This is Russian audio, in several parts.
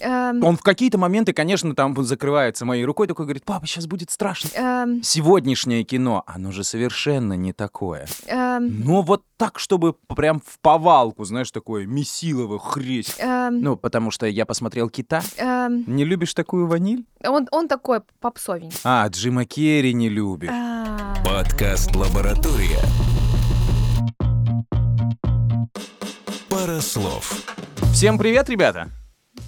Эм, Он в какие-то моменты, конечно, там закрывается моей рукой, такой говорит, папа, сейчас будет страшно. эм, Сегодняшнее кино, оно же совершенно не такое. эм, Но вот так, чтобы прям в повалку, знаешь, такое месилово хресть. эм, Ну, потому что я посмотрел «Кита». эм, Не любишь такую ваниль? Он он такой попсовенький. А, Джима Керри не любишь. А, Подкаст «Лаборатория». Пара слов. Всем привет, ребята!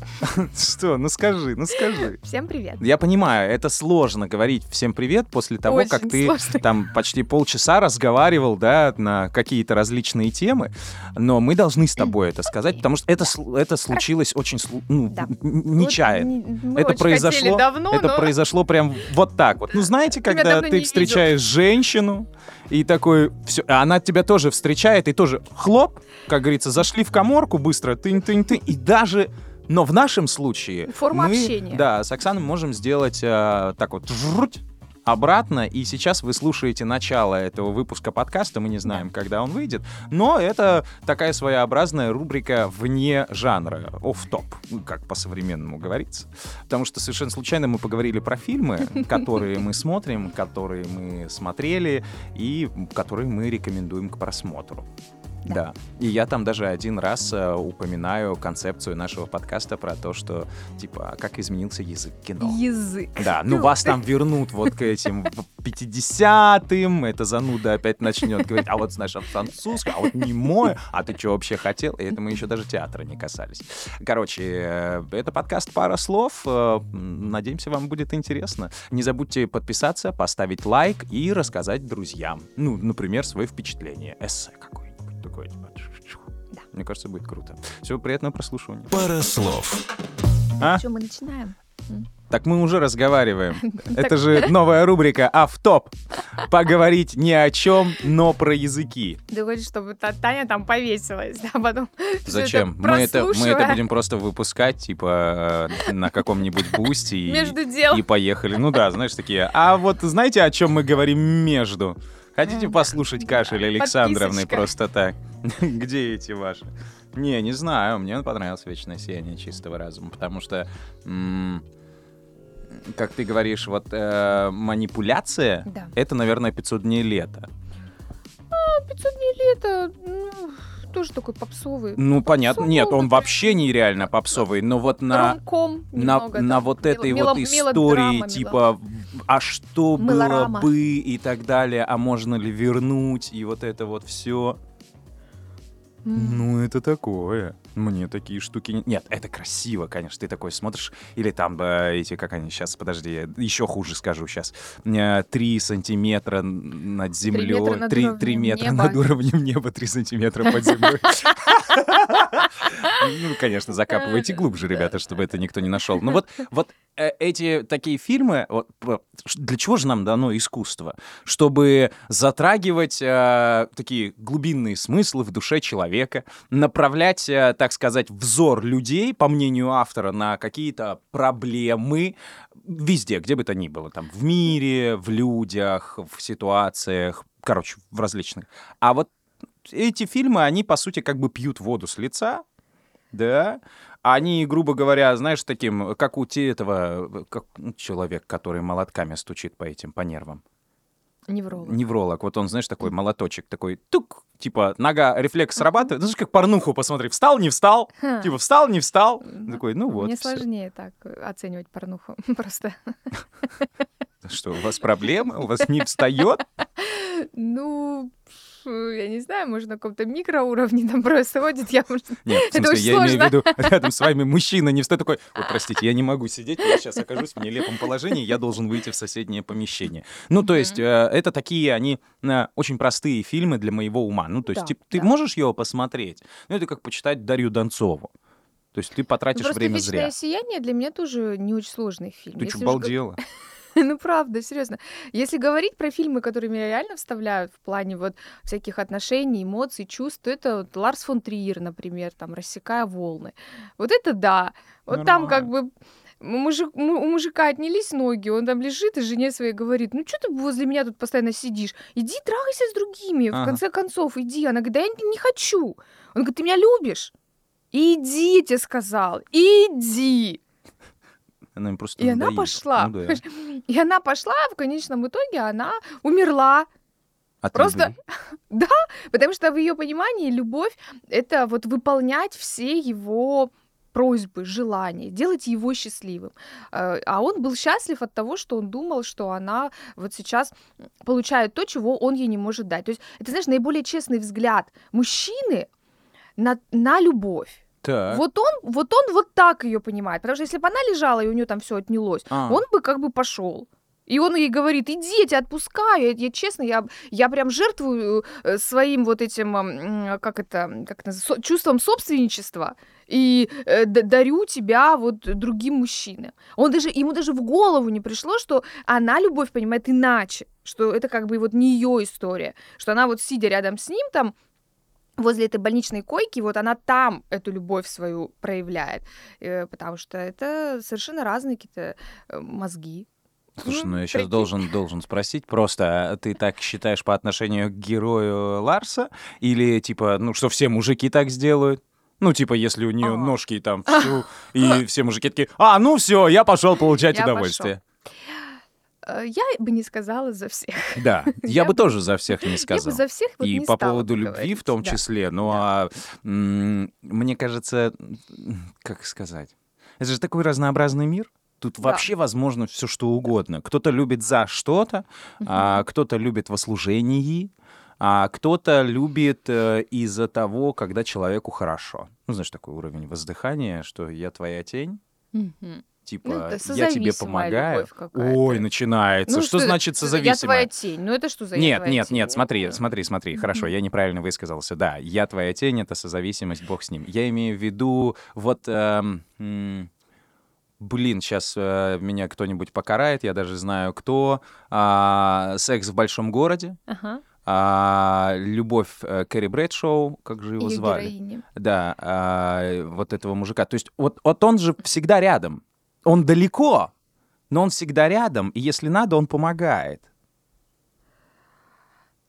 Что? Ну скажи, ну скажи. Всем привет. Я понимаю, это сложно говорить всем привет после того, Очень как ты сложно. там почти полчаса разговаривал, да, на какие-то различные темы, но мы должны с тобой это сказать, потому что это, это случилось очень ну, Да. н- нечаянно. Вот Это очень произошло, давно, это но произошло прям вот так вот. Ну, знаете, когда ты встречаешь женщину, и такой, все, а она тебя тоже встречает, и тоже хлоп, как говорится, зашли в коморку быстро, тынь-тынь-тынь, и даже... Но в нашем случае Форма мы, общения. да, с Оксаной можем сделать э, так вот жруть обратно, и сейчас вы слушаете начало этого выпуска подкаста, мы не знаем, когда он выйдет, но это такая своеобразная рубрика вне жанра, оф-топ, ну, как по-современному говорится, потому что совершенно случайно мы поговорили про фильмы, которые мы смотрим, которые мы смотрели и которые мы рекомендуем к просмотру. Да. И я там даже один раз э, упоминаю концепцию нашего подкаста про то, что, типа, как изменился язык кино. Язык. Да, ну вас там вернут вот к этим в 50-м, эта зануда опять начнет говорить, а вот знаешь, а французское, а вот не мое, а ты что вообще хотел? И это мы еще даже театра не касались. Короче, э, это подкаст «Пара слов». Э, Надеемся, вам будет интересно. Не забудьте подписаться, поставить лайк и рассказать друзьям. Ну, например, свои впечатления. Эссе какое-нибудь такое. типа, Да. Мне кажется, будет круто. Всего приятного прослушивания. Пара слов. А? Что, мы начинаем? Так мы уже разговариваем. Это же новая рубрика «Автоп». Поговорить ни о чем, но про языки. Ты хочешь, чтобы Та- Таня там повесилась, да, потом Зачем? это Мы это, мы это будем просто выпускать, типа, э, на каком-нибудь бусте и, между делом. и поехали. Ну да, знаешь, такие. А вот знаете, о чем мы говорим между? Хотите послушать кашель Александровны просто так? Где эти ваши? Не, не знаю. Мне понравилось «Вечное сияние чистого разума», потому что... как ты говоришь, вот э, манипуляция Да. это, наверное, 500 дней лета. 500 дней лета, ну, тоже такой попсовый. Ну, понятно. Нет, он Попсовый. вообще нереально попсовый, но вот на, Ромком на, на там, вот этой мело- вот истории, мелодрама, типа, а что Мелорама. было бы и так далее, а можно ли вернуть, и вот это вот все. М. Ну, это такое. Мне такие штуки... не- Нет, это красиво, конечно. Ты такой смотришь, или там э, эти, как они сейчас, подожди, еще хуже скажу сейчас. Три сантиметра над землей. метра над Три уровнем метра неба. над уровнем неба, три сантиметра под землей. Ну, конечно, закапывайте глубже, ребята, чтобы это никто не нашел. Ну вот, вот э, эти такие фильмы, вот, для чего же нам дано искусство? Чтобы затрагивать э, такие глубинные смыслы в душе человека, направлять, э, так сказать, взор людей, по мнению автора, на какие-то проблемы везде, где бы то ни было, там, в мире, в людях, в ситуациях, короче, в различных. А вот эти фильмы, они, по сути, как бы пьют воду с лица, да, они, грубо говоря, знаешь, таким, как у те этого, как ну, человек, который молотками стучит по этим, по нервам. Невролог. Невролог, вот он, знаешь, такой молоточек, такой тук, типа, нога, рефлекс срабатывает, знаешь, как порнуху посмотри, встал, не встал, Ха. типа, встал, не встал, такой, ну вот, Мне всё. сложнее так оценивать порнуху. Просто, что, у вас проблемы, у вас не встает? ну, я не знаю, может, на каком-то микроуровне там происходит. Я, может, Нет, в Это смысле, я имею в виду, рядом с вами мужчина не встает такой, ой, простите, я не могу сидеть, я сейчас окажусь в нелепом положении, я должен выйти в соседнее помещение. Ну, то есть, э, это такие, они э, очень простые фильмы для моего ума. Ну, то есть, Да, ты да. можешь его посмотреть? Ну, это как почитать Дарью Донцову. То есть ты Ну, потратишь Просто время «Вечное зря. сияние» для меня тоже не очень сложный фильм. Ты что, уж балдела? Ну, правда, серьезно. Если говорить про фильмы, которые меня реально вставляют в плане вот всяких отношений, эмоций, чувств, то это вот Ларс фон Триер, например, там «Рассекая волны». Вот это да. Вот там как бы мужик, му- у мужика отнялись ноги, он там лежит и жене своей говорит, ну что ты возле меня тут постоянно сидишь? Иди трахайся с другими, в Ага. конце концов, иди. Она говорит, да я не хочу. Он говорит, ты меня любишь? Иди, я тебе сказал, иди. Она им просто И она надоела. пошла. Ну да. И она пошла, в конечном итоге она умерла. От Просто- любви. Потому что в ее понимании любовь — это вот выполнять все его просьбы, желания, делать его счастливым. Э, А он был счастлив от того, что он думал, что она вот сейчас получает то, чего он ей не может дать. То есть это, знаешь, наиболее честный взгляд мужчины на, на любовь. Так. Вот он, вот он вот так ее понимает. Потому что если бы она лежала и у нее там все отнялось, А. он бы как бы пошел. И он ей говорит, иди, я тебя отпускаю, я, я честно, я, я прям жертвую э, своим вот этим, как это, как это, со- чувством собственничества и э, дарю тебя вот другим мужчинам. Он даже, ему даже в голову не пришло, что она любовь понимает иначе, что это как бы вот не ее история, что она вот сидя рядом с ним там, возле этой больничной койки, вот она там эту любовь свою проявляет, э, потому что это совершенно разные какие-то э, мозги. Слушай, Ну, ну я сейчас прикинь. должен, должен спросить просто, а ты так считаешь по отношению к герою Ларса? Или типа, ну что все мужики так сделают? Ну, типа, если у нее А. ножки там всю, и все мужики такие, а, ну все, я пошел получать Я удовольствие. Э, Я бы не сказала за всех. Да, я бы тоже за всех не Я бы за всех вот И не по стала поводу любви в том да. числе. Ну, Да. а мне кажется, как сказать, это же такой разнообразный мир. Тут Да. вообще возможно все что угодно. Кто-то любит за что-то, а кто-то любит во служении, а кто-то любит э, из-за того, когда человеку хорошо. Ну, знаешь, такой уровень воздыхания, что я твоя тень. Типа Ну, я тебе созависимая помогаю. Ой, начинается. Ну, что, значит это? Я созависимая? твоя тень. Ну это что за Нет, нет, тень? нет, смотри, смотри, смотри. Хорошо, я неправильно высказался. Да, я твоя тень, это созависимость, бог с ним. Я имею в виду вот... эм, Блин, сейчас меня кто-нибудь покарает, я даже знаю кто. А, секс в большом городе. Ага. А, любовь э, Кэрри Брэдшоу, как же его Её звали? героиня. Да, а, вот этого мужика. То есть вот, вот он же всегда рядом. Он далеко, но он всегда рядом, и если надо, он помогает.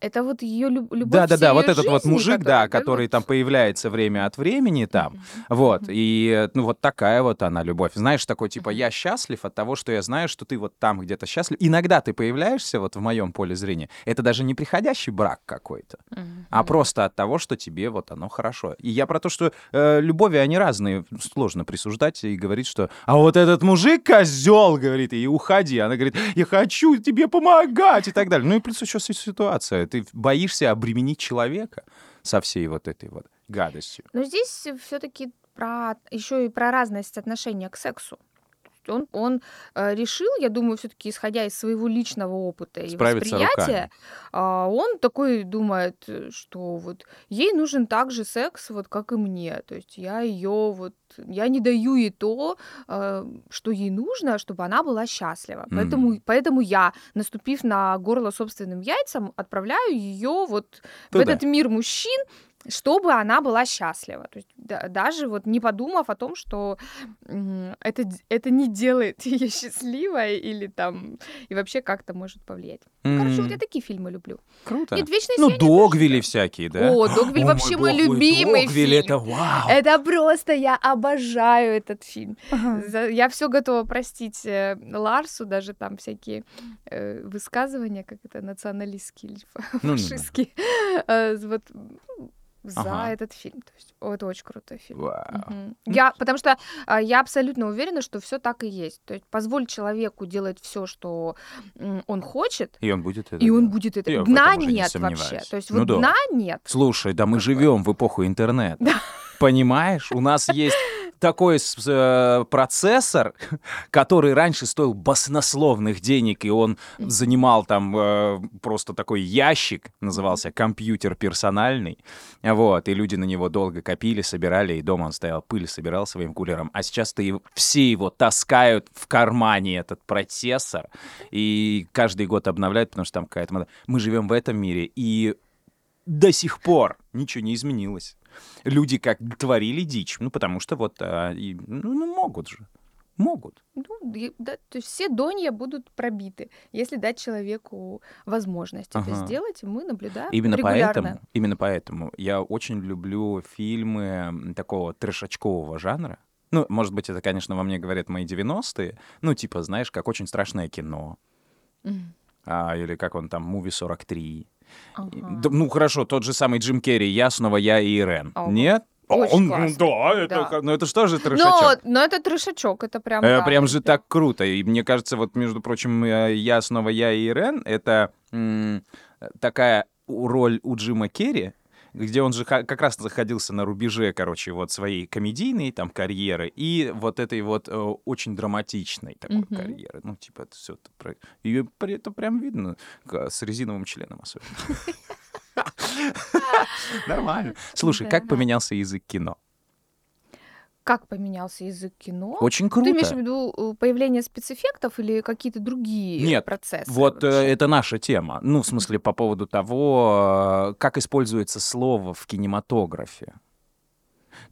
Это вот ее любовь. Да, да, да, вот этот вот мужик, да, которая, который там появляется время от времени там, Мгм. вот, и, ну, вот такая вот она любовь. Знаешь, такой, типа, я счастлив от того, что я знаю, что ты вот там где-то счастлив. Иногда ты появляешься вот в моем поле зрения. Это даже не приходящий брак какой-то, Мгм. а просто от того, что тебе вот оно хорошо. И я про то, что э, любови, они разные, сложно присуждать и говорить, что «а вот этот мужик козел, говорит, и уходи. Она говорит, я хочу тебе помогать и так далее. Ну и плюс еще си- ситуация. Ты боишься обременить человека со всей вот этой вот гадостью. Но здесь все-таки про еще и про разность отношения к сексу. Он, он э, решил, я думаю, все-таки исходя из своего личного опыта и Справиться восприятия, а, он такой думает, э, что вот ей нужен также секс, вот как и мне. То есть я ее вот я не даю ей то, э, что ей нужно, чтобы она была счастлива. Мгм. Поэтому, поэтому я, наступив на горло собственным яйцам, отправляю ее вот в Туда. этот мир мужчин, чтобы она была счастлива. То есть да- даже вот не подумав о том, что это, это не делает ее счастливой или там и вообще как-то может повлиять. Короче, вот я такие фильмы люблю. Круто. Нет, вечное Ну, тоже, да. всякие, да? О, Догвиль О, вообще мой мой любимый Догвилли, фильм. это вау! Это просто я обожаю этот фильм. За- Я все готова простить э, Ларсу, даже там всякие э, высказывания, как это националистские фашистские, э, вот ну, за Ага. этот фильм. То есть, о, это очень крутой фильм. Вау. Мгм. Я, потому что а, я абсолютно уверена, что все так и есть. То есть позволь человеку делать все, что он хочет, И он будет это и он делать. будет это. Я Дна не нет сомневаюсь. вообще. То есть Ну вот да. дна нет. Слушай, да мы живем в эпоху интернета. Понимаешь? У нас есть такой э, процессор, который раньше стоил баснословных денег, и он занимал там э, просто такой ящик, назывался компьютер персональный, вот, и люди на него долго копили, собирали, и дома он стоял, пыль собирал своим кулером, а сейчас ты его- все его таскают в кармане, этот процессор, и каждый год обновляют, потому что там какая-то. Мы живем в этом мире, и до сих пор ничего не изменилось. Люди как творили дичь, ну потому что вот а, и, ну, ну, могут же, могут. Ну, да, то есть все донья будут пробиты, если дать человеку возможность это Ага. сделать, и мы наблюдаем Именно регулярно. поэтому, именно поэтому я очень люблю фильмы такого трешачкового жанра. Ну, может быть, это, конечно, во мне говорят мои 90-е. Ну, типа, знаешь, как очень страшное кино. Мгм. А, или как он там, «Муви 43». Ага. Ну, хорошо, тот же самый Джим Керри, «Я снова я и Ирен». Ого. Нет? Очень Он- классно. Да, это, Да. ну это что же Но, трешачок? но это трешачок, это прям... Э, да, прям же так круто. И мне кажется, вот, между прочим, э, «Я снова я и Ирен» — это м, такая роль у Джима Керри, где он же как раз находился на рубеже, короче, вот своей комедийной там карьеры и вот этой вот э, очень драматичной такой Мгм. карьеры. Ну, типа, это все про... Ее это прям видно с резиновым членом особенно. Нормально. Слушай, как поменялся язык кино? Как поменялся язык кино? Очень Ты имеешь в круто. виду э, появление спецэффектов или какие-то другие Нет, процессы? Вот э, вообще? это наша тема. Ну, в смысле, по поводу того, э, как используется слово в кинематографе.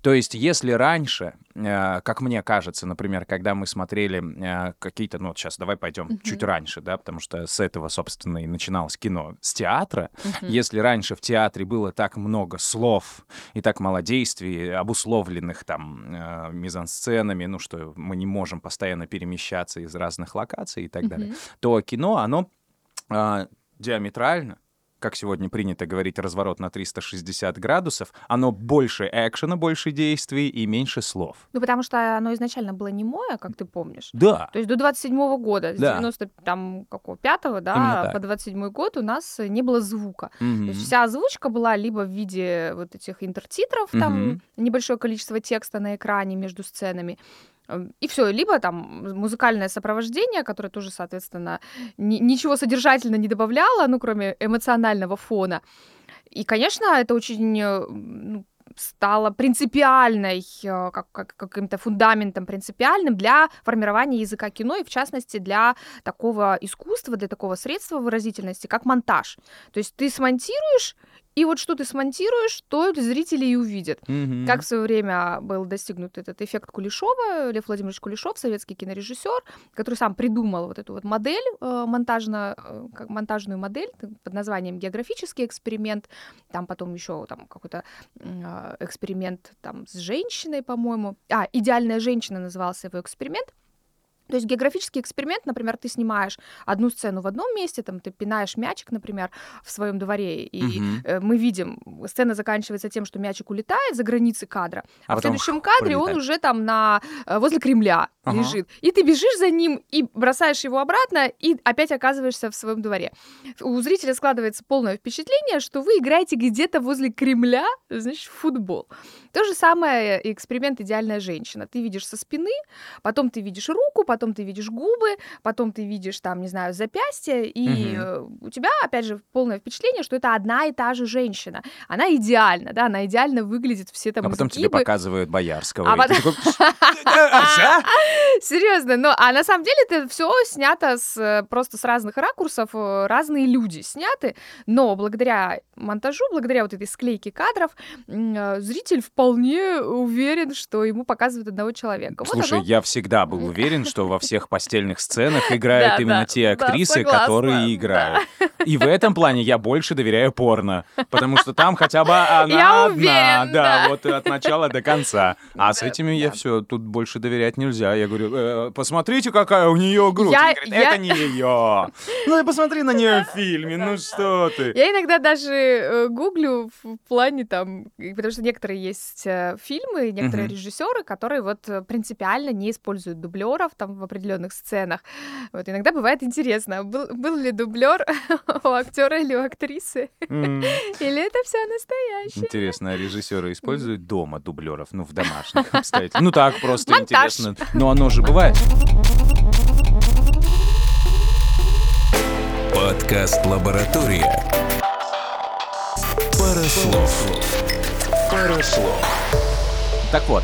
То есть, если раньше, э, как мне кажется, например, когда мы смотрели э, какие-то, ну, вот сейчас давай пойдем Мгм. чуть раньше, да, потому что с этого, собственно, и начиналось кино, с театра. Мгм. Если раньше в театре было так много слов и так мало действий, обусловленных там э, мизансценами, ну, что мы не можем постоянно перемещаться из разных локаций и так далее, Мгм. то кино, оно диаметрально, как сегодня принято говорить, разворот на 360 градусов, оно больше экшена, больше действий и меньше слов. Ну, потому что оно изначально было немое, как ты помнишь. Да. То есть до 27 года, с Да. 90 там какого, пятого, Именно да, так. по 27 год у нас не было звука. То Мгм. есть вся озвучка была либо в виде вот этих интертитров, там Мгм. небольшое количество текста на экране между сценами, и все, либо там музыкальное сопровождение, которое тоже, соответственно, ни- ничего содержательно не добавляло, ну, кроме эмоционального фона. И, конечно, это очень э, ну, стало принципиальной, э, как, как- каким-то фундаментом принципиальным для формирования языка кино, и в частности для такого искусства, для такого средства выразительности, как монтаж. То есть ты смонтируешь, и вот что ты смонтируешь, то зрители и увидят. Мгм. Как в свое время был достигнут этот эффект Кулешова, Лев Владимирович Кулешов, советский кинорежиссер, который сам придумал вот эту вот модель, э, монтажно, э, как монтажную модель под названием географический эксперимент. Там потом еще там какой-то э, эксперимент там с женщиной, по-моему. А, идеальная женщина назывался его эксперимент. То есть географический эксперимент, например, ты снимаешь одну сцену в одном месте, там ты пинаешь мячик, например, в своем дворе, и э, мы видим, сцена заканчивается тем, что мячик улетает за границы кадра, а, А в следующем кадре он пролетает. уже там на э, возле Кремля Ага. лежит, и ты бежишь за ним и бросаешь его обратно, и опять оказываешься в своем дворе. У зрителя складывается полное впечатление, что вы играете где-то возле Кремля, значит, в футбол. То же самое и эксперимент «Идеальная женщина». Ты видишь со спины, потом ты видишь руку, потом ты видишь губы, потом ты видишь там, не знаю, запястье, и э, у тебя, опять же, полное впечатление, что это одна и та же женщина. Она идеальна, да, она идеально выглядит, все там А потом тебе изгибы. показывают Боярского. А потом-? Серьезно, но а на самом деле это все снято с э, просто с разных ракурсов, э, разные люди сняты, но благодаря монтажу, благодаря вот этой склейке кадров, зритель вполне уверен, что ему показывают одного человека. Вот Слушай, оно- я всегда был уверен, что во всех постельных сценах играют Да, именно да, те да, актрисы, согласна, которые да. играют. И в этом плане я больше доверяю порно, потому что там хотя бы она Я одна, уверен, да, да. вот от начала до конца. А с Да, этими я да. все, тут больше доверять нельзя. Я говорю, «Э, посмотрите, какая у нее грудь. Я- я- Это не ее. Ну и посмотри на нее в фильме, ну что ты. Я иногда даже э, гуглю в плане там, потому что некоторые есть э, фильмы, некоторые режиссеры, которые вот э, принципиально не используют дублеров там в определенных сценах. Вот иногда бывает интересно, был, был ли дублер у актера или у актрисы, или это все настоящее. Интересно, а режиссеры используют дома дублеров, ну, в домашних обстоятельствах. Ну, так просто Монтаж. интересно. Но оно же бывает. Подкаст «Лаборатория». Парослов. Парослов. Так вот,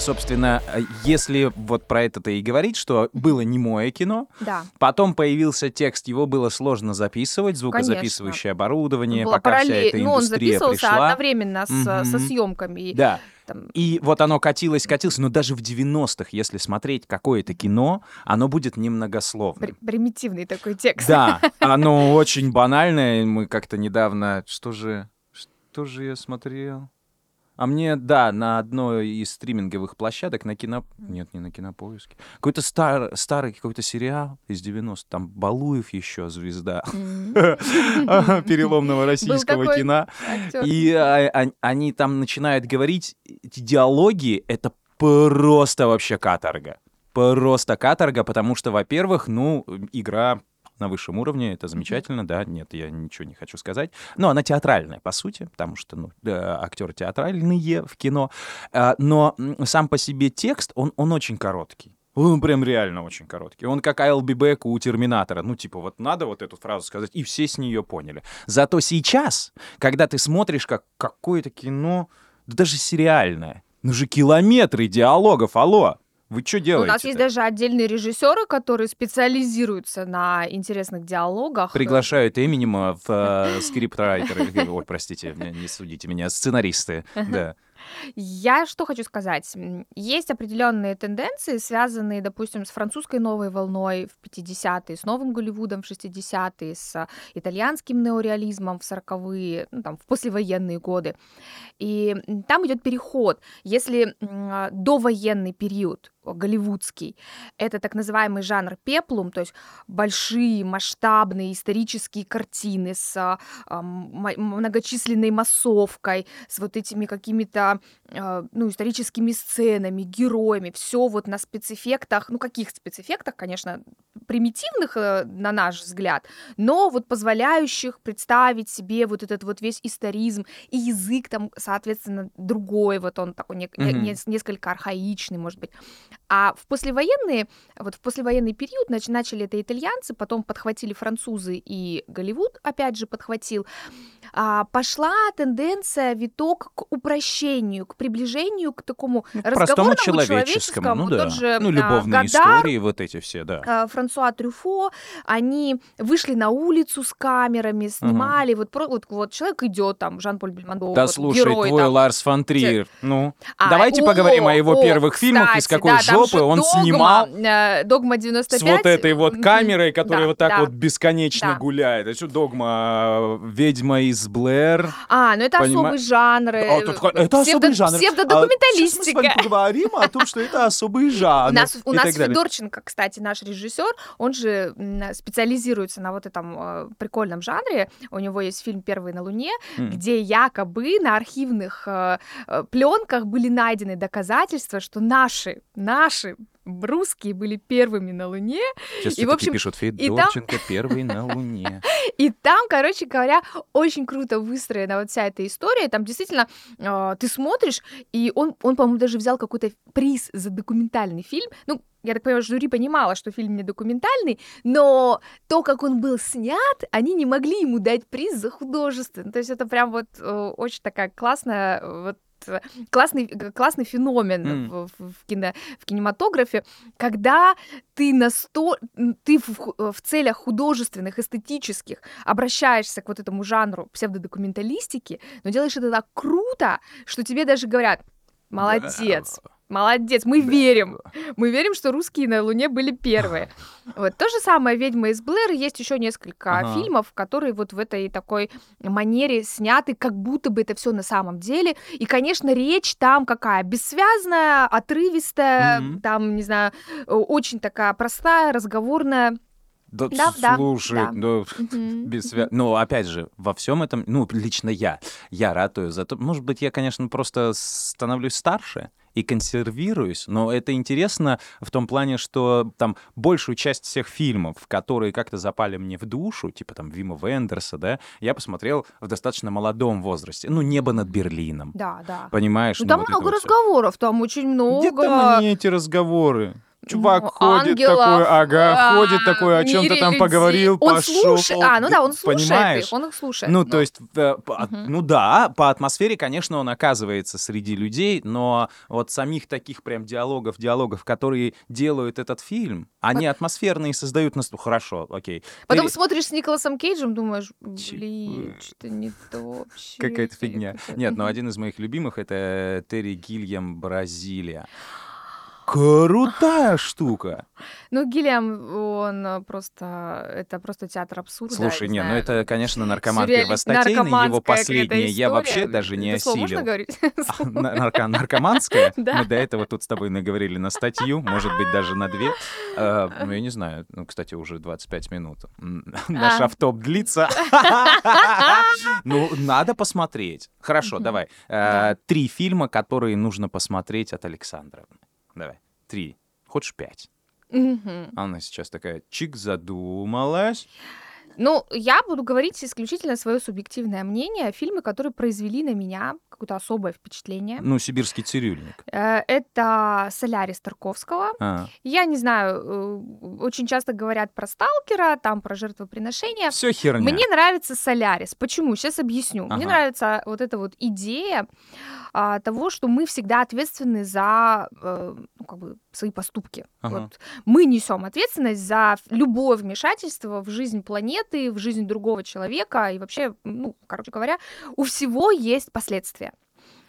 собственно, э, если вот про это-то и говорить, что было немое кино, Да. потом появился текст, его было сложно записывать, звукозаписывающее оборудование, Было пока вся параллель- эта ну, он индустрия записывался пришла. одновременно с, Мгм. со съемками. Да, Там, и вот оно катилось, катилось, но даже в 90-х, если смотреть какое-то кино, оно будет немногословным. при- примитивный такой текст. Да, оно очень банальное. Мы как-то недавно... Что же... Что же я смотрел? А мне, да, на одной из стриминговых площадок, на кино... Нет, не на кинопоиске. Какой-то стар... старый какой-то сериал из 90 там Балуев еще звезда переломного российского кино. И а, а- они там начинают говорить, эти диалоги — это просто вообще каторга. Просто каторга, потому что, во-первых, ну, игра на высшем уровне, это замечательно, да, нет, я ничего не хочу сказать. Но она театральная, по сути, потому что, ну, да, актеры театральные в кино. А, Но сам по себе текст, он, он очень короткий. Он прям реально очень короткий. Он как I'll be back у Терминатора. Ну, типа, вот надо вот эту фразу сказать, и все с нее поняли. Зато сейчас, когда ты смотришь как какое-то кино, да даже сериальное, ну же километры диалогов, алло, вы что У делаете? нас есть даже отдельные режиссеры, которые специализируются на интересных диалогах. Приглашают Эминема в э, скриптрайтеры. Ой, простите, не судите меня, сценаристы. Да. Я что хочу сказать. Есть определенные тенденции, связанные, допустим, с французской новой волной в 50-е, с новым Голливудом в 60-е, с итальянским неореализмом в 40-е, ну, там, в послевоенные годы. И там идет переход. Если а, довоенный период э, голливудский, это так называемый жанр пеплум, то есть большие масштабные исторические картины с мо- многочисленной массовкой, с вот этими какими-то ну, историческими сценами, героями, все вот на спецэффектах, ну, каких спецэффектах, конечно, примитивных, э, на наш взгляд, но вот позволяющих представить себе вот этот вот весь историзм, и язык там, соответственно, другой, вот он такой не- Мгм. не- несколько архаичный, может быть. А в послевоенные, вот в послевоенный период нач- начали это итальянцы, потом подхватили французы и Голливуд, опять же, подхватил. А, пошла тенденция, виток к упрощению, к приближению к такому Ну, к простому разговорному, человеческому, ну Вот да. Тот же, Ну, а, любовные Годар, истории, вот эти все, да. а, Франсуа Трюфо, они вышли на улицу с камерами, снимали, вот, про- вот, вот человек идет там, Жан-Поль Бельмондо, Да вот, слушай, герой твой там. Ларс фон Триер, ну, А, давайте о, поговорим о его о, первых фильмах, из кстати, какой да, жопы он «Догма», снимал э, «Догма 95». с вот этой вот камерой, которая Да, вот так да. вот бесконечно Да. гуляет. Это что, догма? э, Ведьма из Блэр. А, ну это Понима- особый жанр. э, А, это, это псевдо- особый жанр. А, сейчас мы с Псевдодокументалистика. вами поговорим о том, что это особый жанр. У нас, у нас. Федорченко, кстати, наш режиссер, он же специализируется на вот этом э, прикольном жанре. У него есть фильм «Первый на Луне», М. где якобы на архивных пленках были найдены доказательства, что наши, наши русские были первыми на Луне. Сейчас и, в общем, пишут там- Федорченко первый на Луне. И там, короче говоря, очень круто выстроена вот вся эта история. Там действительно э, ты смотришь, и он, он по-моему, даже взял какой-то приз за документальный фильм. Ну, я так понимаю, жюри понимала, что фильм не документальный, но то, как он был снят, они не могли ему дать приз за художественный. То есть это прям вот э, очень такая классная вот э, классный, классный феномен М. в, в- кино, в кинематографе, когда ты на сто, ты в, э, в целях художественных, эстетических обращаешься к вот этому жанру псевдодокументалистики, но делаешь это так круто, что тебе даже говорят, молодец, молодец, мы верим, мы верим, что русские на Луне были первые. Вот то же самое «Ведьма из Блэр», есть еще несколько Ага. фильмов, которые вот в этой такой манере сняты, как будто бы это все на самом деле. И, конечно, речь там какая? Бессвязная, отрывистая, Мгм. там, не знаю, очень такая простая, разговорная. Да, Да, да, слушай, да. ну, Мгм. без свя- Ну, опять же, во всем этом, ну, лично я, я ратую за то, может быть, я, конечно, просто становлюсь старше и консервируюсь, но это интересно в том плане, что там большую часть всех фильмов, которые как-то запали мне в душу, типа там Вима Вендерса, да, я посмотрел в достаточно молодом возрасте. Ну, «Небо над Берлином», Да, да. понимаешь? Ну, там вот это много вот всё. разговоров, там очень много. Где там они, эти разговоры? Чувак Ну, ходит ангелов, такой, ага, а, ходит такой, о чем-то там людей. поговорил, Он пошел. слушает, а, ну да, он слушает понимаешь? их, он их слушает. Ну, то есть, э, по- Мгм. ну да, по атмосфере, конечно, он оказывается среди людей, но вот самих таких прям диалогов, диалогов, которые делают этот фильм, они атмосферные создают нас. Ну, хорошо, окей. Потом Ты- смотришь с Николасом Кейджем, думаешь, блин, что-то не то вообще. Какая-то фигня. какая-то». Нет, но Мгм. один из моих любимых — это Терри Гильям «Бразилия». Крутая штука. Ну, Гиллиам, он э, просто... Это просто театр абсурда. Слушай, не, ну это, конечно, наркоман первостатейный, его какая-то я вообще даже не слово можно осилил. говорить? На- нарко- Наркоманская? Мы до этого тут с тобой наговорили на статью, может быть, даже на две. А, Ну, я не знаю. Ну, кстати, уже 25 минут. Наш А. автоп длится. Ну, надо посмотреть. Хорошо, Мгм. давай. Да. Э, Три фильма, которые нужно посмотреть от Александровны. Давай. Три. Хочешь пять? Мгм. Она сейчас такая чик задумалась. Ну, я буду говорить исключительно свое субъективное мнение. Фильмы, которые произвели на меня какое-то особое впечатление. Ну, сибирский цирюльник. Э, Это «Солярис» Тарковского. А. Я не знаю, э, очень часто говорят про «Сталкера», там про жертвоприношения. Все херня. Мне нравится «Солярис». Почему? Сейчас объясню. Мне Ага. нравится вот эта вот идея а, того, что мы всегда ответственны за э, ну, как бы свои поступки. Ага. Вот мы несем ответственность за любое вмешательство в жизнь планеты, в жизнь другого человека и вообще, ну, короче говоря, у всего есть последствия.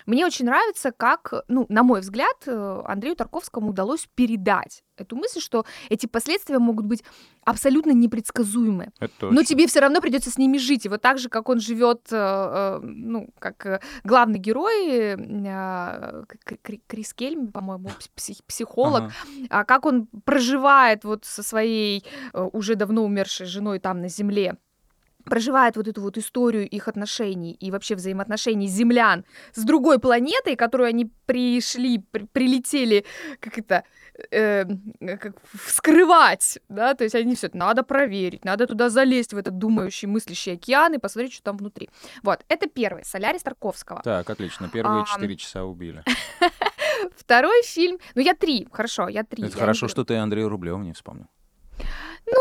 Мне очень нравится, как, ну, на мой взгляд, э, Андрею Тарковскому удалось передать эту мысль, что эти последствия могут быть абсолютно непредсказуемы. Но тебе все равно придется с ними жить. И вот так же, как он живет, ну, как э, главный герой, э, Кри- Кри- Крис Кельм, по-моему, псих- психолог, Ага. а как он проживает вот со своей э, уже давно умершей женой там на земле проживает вот эту вот историю их отношений и вообще взаимоотношений землян с другой планетой, которую они пришли, при- прилетели, как это, э, как вскрывать, да, то есть они все это надо проверить, надо туда залезть в этот думающий, мыслящий океан и посмотреть, что там внутри. Вот, это первый, «Солярис» Тарковского. Так, отлично. Первые четыре часа убили. Второй фильм, ну я три, хорошо, я три. Это я хорошо, что ты Андрея Рублева не вспомнил. Ну,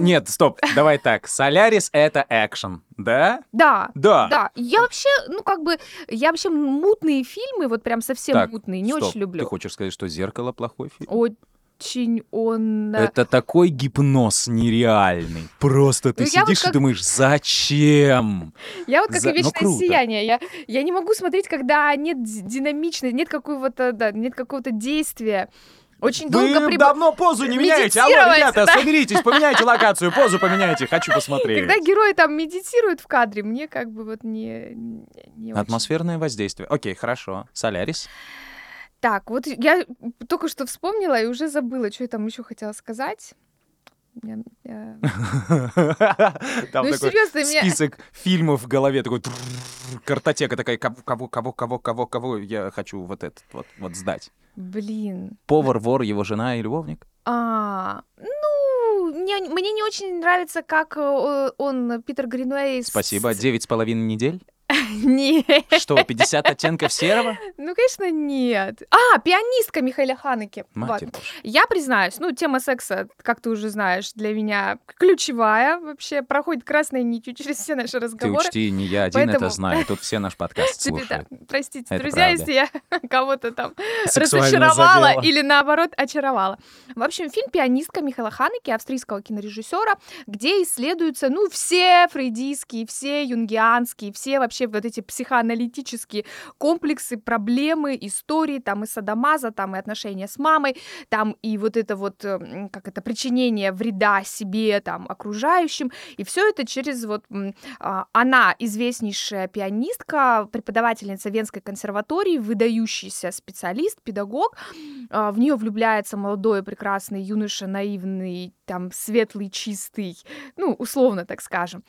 Ну, нет, стоп, давай так. Солярис — это экшен, да? да, Да. Да, я вообще, ну как бы, я вообще мутные фильмы, вот прям совсем Так, мутные, не Стоп, очень люблю. Ты хочешь сказать, что «Зеркало» плохой фильм? Очень он... э, Это такой гипноз нереальный. Просто ты Ну, я вот сидишь и как- думаешь, зачем? Я вот как за- и ну, вечное круто. сияние. Я, я не могу смотреть, когда нет ди- динамичности, нет какого-то, да, нет какого-то действия. Очень долго Вы приб- давно позу не меняете. Алло, ребята, да. соберитесь, поменяйте локацию, позу поменяйте. Хочу посмотреть. Когда герои там медитируют в кадре, мне как бы вот не, не очень. Атмосферное воздействие. Окей, хорошо. Солярис. Так, вот я только что вспомнила и уже забыла, что я там еще хотела сказать. Там Ну, такой список фильмов в голове, такой картотека такая, кого, кого, кого, кого, кого, я хочу вот этот вот, вот сдать. Блин. Повар, вор, его жена и любовник? А, ну, мне, мне не очень нравится, как он, Питер Гринуэй... с- Спасибо. Девять с половиной недель? Не, Что, 50 оттенков серого? ну, конечно, нет. А, пианистка Михаила. Матерь Вот. Я признаюсь, ну, тема секса, как ты уже знаешь, для меня ключевая. Вообще проходит красной нитью через все наши Ты разговоры. учти, не я один Поэтому- это знаю. Тут все наш подкаст Тебе, да, слушают. простите, Это друзья, правда. если я кого-то там разочаровала задела. или наоборот очаровала. В общем, фильм «Пианистка» Михаила Ханеке, австрийского кинорежиссера, где исследуются, ну, все фрейдийские, все юнгианские, все вообще вот эти психоаналитические комплексы, проблемы, истории, там и садомаза, там и отношения с мамой, там и вот это вот, м, как это, причинение вреда себе, там, окружающим, и все это через вот а, она известнейшая пианистка, преподавательница Венской консерватории, выдающийся специалист, педагог. А, В нее влюбляется молодой прекрасный юноша, наивный, там светлый, чистый, ну условно так скажем.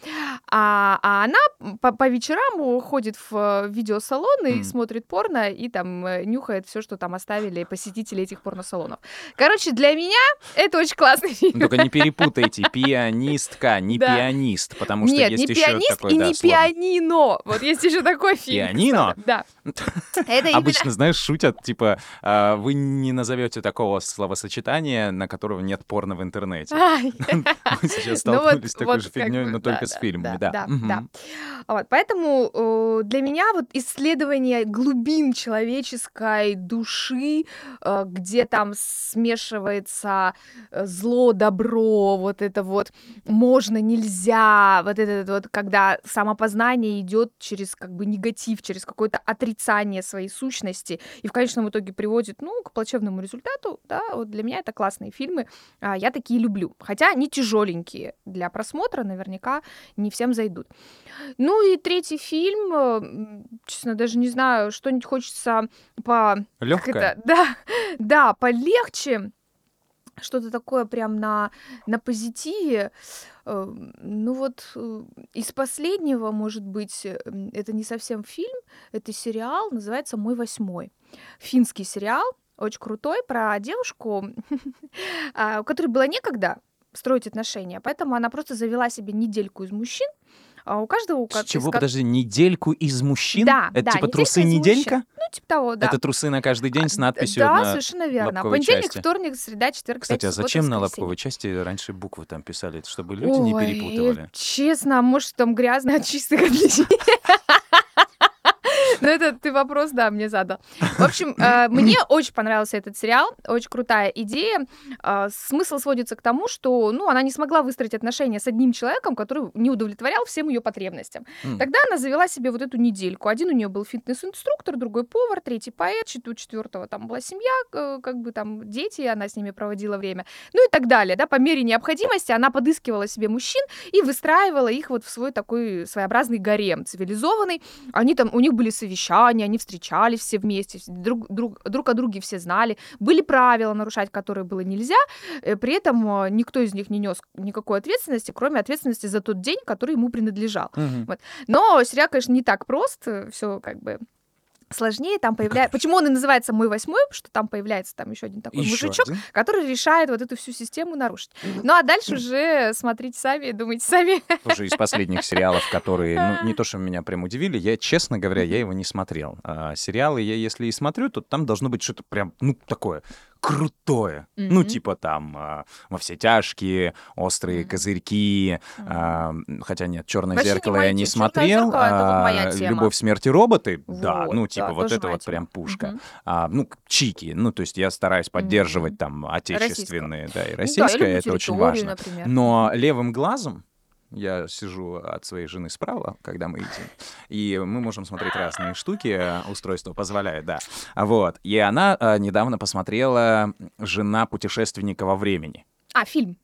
А, а она по, по вечерам ходит в э, видеосалон и Мгм. смотрит порно и там э, нюхает все, что там оставили посетители этих порносалонов. Короче, для меня это очень классный фильм. Ну, Только не перепутайте, пианистка, не Да. пианист, потому что Нет, есть не еще пианист такой, и да, не слово. пианино. Вот есть еще такой фильм. Пианино? Да. Это именно- Обычно, знаешь, шутят, типа, а, вы не назовете такого словосочетания, на которого нет порно в интернете. Мы сейчас Ну столкнулись с такой же фигней, но только с фильмами, да, да. да, поэтому для меня вот исследование глубин человеческой души, э, где там смешивается э, зло, добро, вот это вот можно, нельзя, вот это вот, когда самопознание идет через как бы негатив, через какое-то отрицание своей сущности, и в конечном итоге приводит, ну, к плачевному результату, да, вот для меня это классные фильмы, а, я такие люблю, хотя они тяжеленькие для просмотра, наверняка не всем зайдут. Ну и третий фильм, э, честно, даже не знаю, что-нибудь хочется по... Легкое? Да, да, полегче, что-то такое прям на, на позитиве. Э, ну вот э, из последнего, может быть, это не совсем фильм, это сериал, называется «Мой восьмой». Финский сериал, очень крутой, про девушку, а, у которой было некогда строить отношения, поэтому она просто завела себе недельку из мужчин, у каждого... С чего, подожди, недельку из мужчин? Да, Это да, типа неделька трусы из неделька? мужчин. Ну, типа того, да. Это трусы на каждый день с А, надписью Да, на совершенно верно. Понедельник, части. вторник, среда, четверг, Кстати, а суббота, зачем на лобковой части раньше буквы там писали, чтобы люди не Ой, перепутывали? честно, а может, там грязно от чистых отличий. Ну, это ты вопрос, да, мне задал. В общем, э, мне очень понравился этот сериал, очень крутая идея. А, Смысл сводится к тому, что, ну, она не смогла выстроить отношения с одним человеком, который не удовлетворял всем ее потребностям. Тогда она завела себе вот эту недельку. Один у нее был фитнес-инструктор, другой повар, третий поэт, у четвертого там была семья, э, как бы там дети, она с ними проводила время. Ну и так далее, да, по мере необходимости она подыскивала себе мужчин и выстраивала их вот в свой такой своеобразный гарем цивилизованный. Они там, у них были совещания, они встречались все вместе, друг, друг, друг о друге все знали. Были правила, нарушать которые было нельзя, э, при этом э, никто из них не нес никакой ответственности, кроме ответственности за тот день, который ему принадлежал. Мгм. Но сериал, конечно, не так прост, все как бы сложнее, там появляется... Почему он и называется «Мой восьмой», что там появляется там еще один такой Ещё мужичок, один? который решает вот эту всю систему нарушить. Ну а дальше уже смотрите сами, думайте сами. Тоже из последних сериалов, которые, ну, не то, что меня прям удивили, я, честно говоря, я его не смотрел. А, сериалы я, если и смотрю, то там должно быть что-то прям, ну, такое крутое. Ну, Мгм. типа там а, «Во все тяжкие», «Острые Мгм. козырьки», м, хотя нет, «Черное Вообще не зеркало» моя я не тема. «Чёрное смотрел, зеркало» — это вот а. «Любовь, смерть и роботы», да, Вот, ну, типа да, вот тоже это моя вот прям пушка. Мгм. А, ну, чики, ну, то есть я стараюсь поддерживать Мгм. там отечественные, да, и Ну да, российское, это очень важно. например. Но левым глазом я сижу от своей жены справа, когда мы едим, и мы можем смотреть разные штуки, э, устройство позволяет, да. А Вот. И она э, недавно посмотрела «Жена путешественника во времени». А, фильм.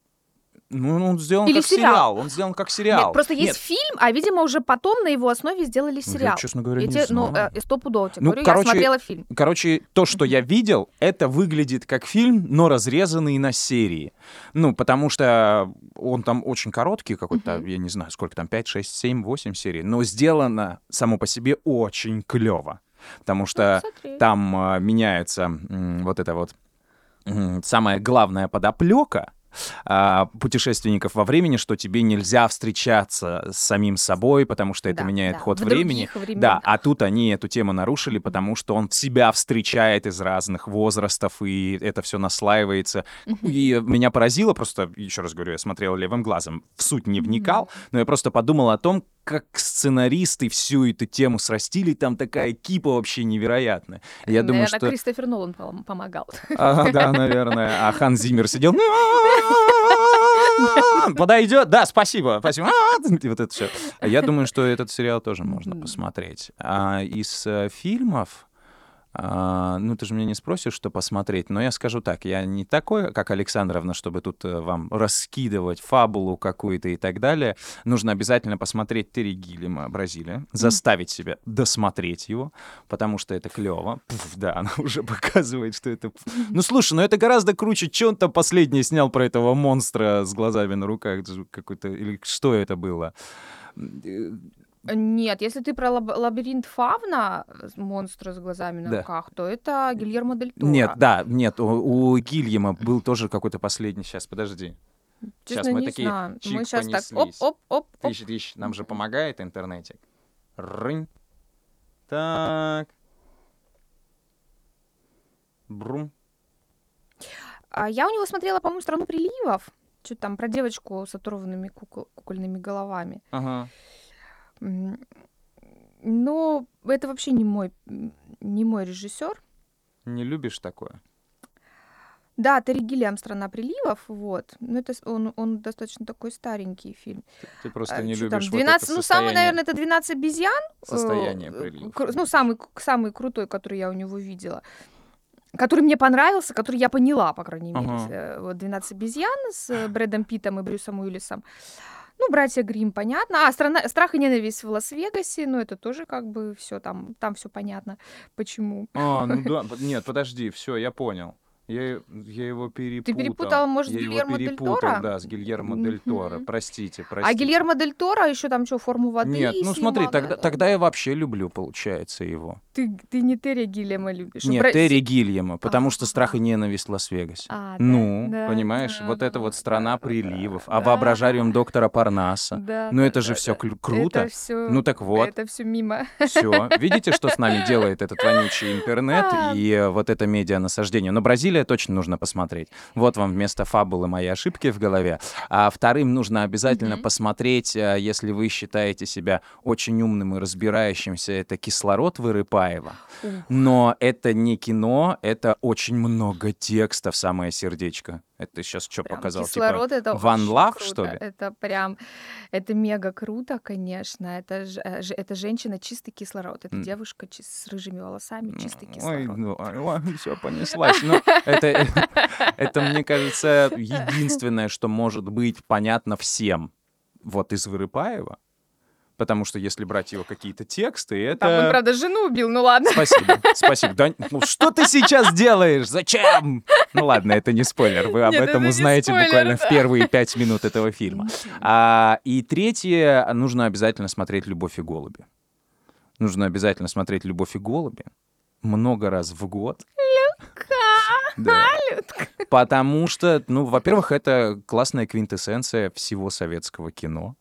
Ну, он сделан Или как сериал. сериал. Он сделан как сериал. Нет, просто есть Нет, фильм, а, видимо, уже потом на его основе сделали я, сериал. честно говоря, Я не тебе, ну, знаю. э, стопудово тебе Ну, говорю, короче, я смотрела фильм. Короче, то, что я видел, это выглядит как фильм, но разрезанный на серии. Ну, потому что он там очень короткий какой-то, я не знаю, сколько там, 5, 6, 7, 8 серий, но сделано само по себе очень клево. Потому что Посмотри. там а, меняется м, вот это вот самая главная подоплека а, путешественников во времени, что тебе нельзя встречаться с самим собой, потому что это Да, меняет да, ход в времени. временах. Да, а тут они эту тему нарушили, потому что он себя встречает из разных возрастов, и это все наслаивается. И меня поразило просто, еще раз говорю, я смотрел левым глазом, в суть не вникал, но я просто подумал о том, как сценаристы всю эту тему срастили, там такая кипа вообще невероятная. Я думаю, Наверное, что... Кристофер Нолан пом- помогал. Ага, да, наверное. А Хан Зиммер сидел... Подойдет. Да, спасибо. Спасибо. И вот это все. Я думаю, что этот сериал тоже можно посмотреть. А из э, фильмов... а, ну, ты же меня не спросишь, что посмотреть, но я скажу так, я не такой, как Александровна, чтобы тут э, вам раскидывать фабулу какую-то и так далее. Нужно обязательно посмотреть Терри Гиллима «Бразилия», заставить себя досмотреть его, потому что это клево. Да, она уже показывает, что это... Ну, слушай, ну это гораздо круче. Че он там последний снял про этого монстра с глазами на руках? Какой-то... Или что это было? Нет, если ты про лаб- лабиринт Фавна, э, монстра с глазами на Да. руках, то это Гильермо Дель Торо. Нет, да, нет, у, у Гильяма был тоже какой-то последний. Сейчас, подожди. Честно, Сейчас мы не такие знаю. чик Мы сейчас так понеслись. оп-оп-оп. Тыщ, тыщ, нам же помогает интернетик. Рынь. Так. Брум. А я у него смотрела, по-моему, «Страну приливов». Что-то там про девочку с оторванными кукол- кукольными головами. Ага. Но это вообще не мой, не мой режиссер. Не любишь такое? Да, Терри Гиллиам «Страна приливов», вот. Но это с- он, он достаточно такой старенький фильм. Ты просто А, не там, любишь 12, вот это ну, самый, состояние. наверное, это 12 обезьян. э, Состояние э, приливов. Ну, самый, самый крутой, который я у него видела. Который мне понравился, который я поняла, по крайней мере. Э, Вот 12 обезьян с э, Брэдом Питтом и Брюсом Уиллисом. Ну, братья Грим, понятно. А страна, страх и ненависть в Лас-Вегасе, ну, это тоже как бы все там, там все понятно, почему. А, ну да, нет, подожди, все, я понял. Я, я его перепутал. перепутал, может, я его Гильермо дель перепутал, Торо? да, с Гильермо Дель Торо. Простите, А простите. Гильермо Дель Торо еще там что, форму воды Нет, ну смотри, тогда, да? тогда я вообще люблю, получается, его. Ты, ты не Терри Гиллиама любишь. Нет, Бра- Терри Гильяма, потому что А. страх и ненависть в Лас-Вегасе. А, да, ну, да, понимаешь, да, вот это да, вот страна да, приливов, да, а да. воображариум доктора Парнаса. Да, Ну да, это же да, все да. круто. Это все, Ну так вот, Это все мимо. все. Видите, что с нами делает этот вонючий интернет А. и вот это медиа насаждение. Но Бразилия точно нужно посмотреть. Вот вам вместо фабулы мои ошибки в голове. А вторым нужно обязательно Мгм. посмотреть, если вы считаете себя очень умным и разбирающимся, это «Кислород» Вырыпаева. Ух. Но это не кино, это очень много текста в самое сердечко. Это сейчас что Прям показал? Типа, кислород это One Love, круто. что ли? Это прям, это мега круто, конечно. Это, э, это женщина чистый кислород. Это М. девушка с рыжими волосами чистый Ой, кислород. ну, все понеслась. Ну, это, это, мне кажется, единственное, что может быть понятно всем вот из Вырыпаева. Потому что если брать его какие-то тексты, это... Там он, правда, жену убил, ну ладно. Спасибо, спасибо. Да, ну что ты сейчас делаешь? Зачем? Ну ладно, это не спойлер. Вы об Нет, этом это узнаете спойлер, буквально в да. первые пять минут этого фильма. А, и третье, нужно обязательно смотреть «Любовь и голуби». Нужно обязательно смотреть «Любовь и голуби» много раз в год. Да. Потому что, ну, во-первых, это классная квинтэссенция всего советского кино.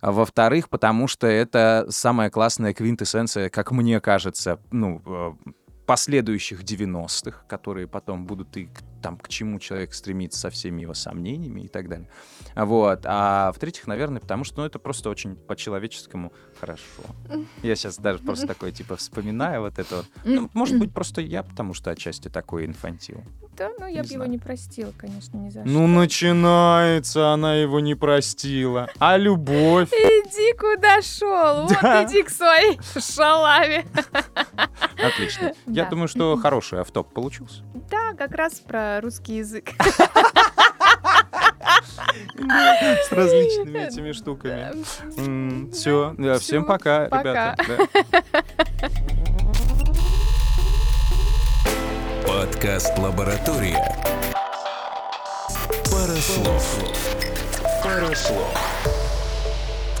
А во-вторых, потому что это самая классная квинтэссенция, как мне кажется, ну, э, последующих 90-х, которые потом будут и там, к чему человек стремится со всеми его сомнениями и так далее. Вот. А в-третьих, наверное, потому что, ну, это просто очень по-человеческому хорошо. Я сейчас даже просто такой, типа, вспоминаю вот это. вот. Ну, может быть, просто я, потому что отчасти такой инфантил. Да, ну я Не бы его не простила, конечно, ни за Ну, начинается, она его не простила. А любовь? Иди куда шел, Да. вот иди к своей шалаве. Отлично. Я думаю, что хороший автоп получился. Да, как раз про русский язык. С различными этими штуками. Все, всем пока, ребята. Подкаст «Лаборатория». Парослов. Парослов.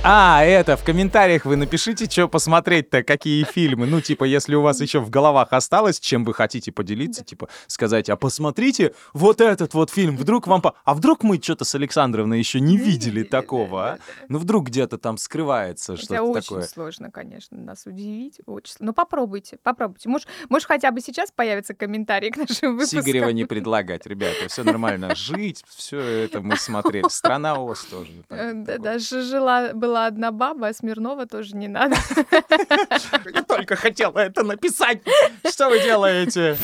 А, это, в комментариях вы напишите, что посмотреть-то, какие фильмы. Ну, типа, если у вас еще в головах осталось, чем вы хотите поделиться, типа, сказать, а посмотрите вот этот вот фильм, вдруг вам... по- А вдруг мы что-то с Александровной еще не видели такого, а? Ну, вдруг где-то там скрывается что-то очень такое. сложно, конечно, нас удивить. Очень. Ну попробуйте, попробуйте. Может, может, хотя бы сейчас появятся комментарии к нашим выпускам. Сигарева не предлагать, ребята, все нормально. Жить, все это мы смотрели. Страна ОС тоже. Э, Да, даже жила, была одна баба, а Смирнова тоже не надо. Я только хотела это написать. Что вы делаете?